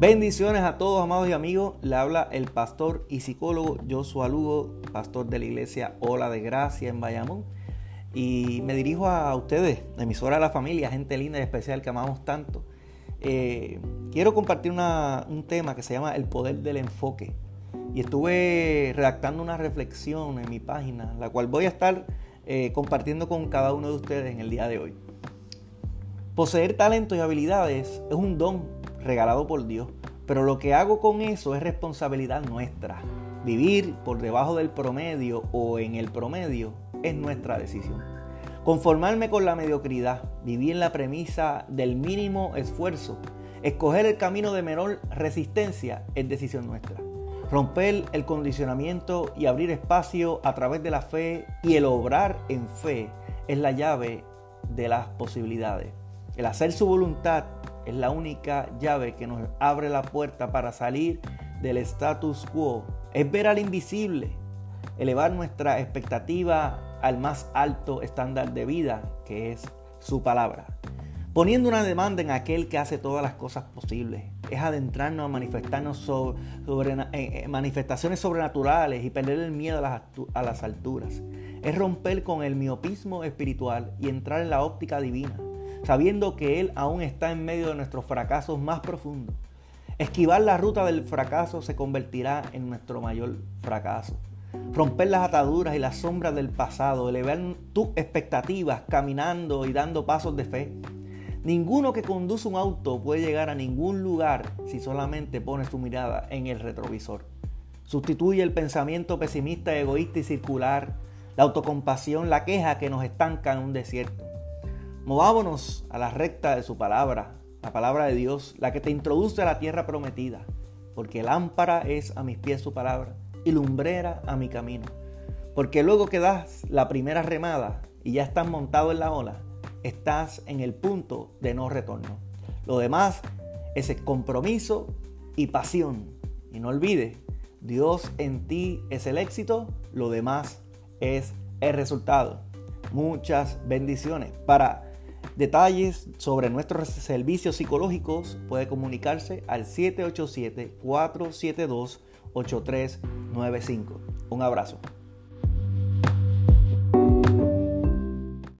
Bendiciones a todos, amados y amigos. Le habla el pastor y psicólogo Joshua Lugo, pastor de la iglesia Ola de Gracia en Bayamón. Y me dirijo a ustedes, emisora de la familia, gente linda y especial que amamos tanto. Eh, quiero compartir un tema que se llama el poder del enfoque. Y estuve redactando una reflexión en mi página, la cual voy a estar eh, compartiendo con cada uno de ustedes en el día de hoy. Poseer talentos y habilidades es un don regalado por Dios. Pero lo que hago con eso es responsabilidad nuestra. Vivir por debajo del promedio o en el promedio es nuestra decisión. Conformarme con la mediocridad, vivir en la premisa del mínimo esfuerzo, escoger el camino de menor resistencia es decisión nuestra. Romper el condicionamiento y abrir espacio a través de la fe y el obrar en fe es la llave de las posibilidades. El hacer su voluntad es la única llave que nos abre la puerta para salir del status quo. Es ver al invisible, elevar nuestra expectativa al más alto estándar de vida, que es su palabra. Poniendo una demanda en aquel que hace todas las cosas posibles. Es adentrarnos a eh, eh, manifestaciones sobrenaturales y perder el miedo a las alturas. Es romper con el miopismo espiritual y entrar en la óptica divina sabiendo que Él aún está en medio de nuestros fracasos más profundos. Esquivar la ruta del fracaso se convertirá en nuestro mayor fracaso. Romper las ataduras y las sombras del pasado, elevar tus expectativas caminando y dando pasos de fe. Ninguno que conduce un auto puede llegar a ningún lugar si solamente pone su mirada en el retrovisor. Sustituye el pensamiento pesimista, egoísta y circular, la autocompasión, la queja que nos estanca en un desierto. Movámonos a la recta de su palabra, la palabra de Dios, la que te introduce a la tierra prometida, porque lámpara es a mis pies su palabra y lumbrera a mi camino. Porque luego que das la primera remada y ya estás montado en la ola, estás en el punto de no retorno. Lo demás es el compromiso y pasión. Y no olvides, Dios en ti es el éxito, lo demás es el resultado. Muchas bendiciones. Para Detalles sobre nuestros servicios psicológicos puede comunicarse al 787-472-8395. Un abrazo.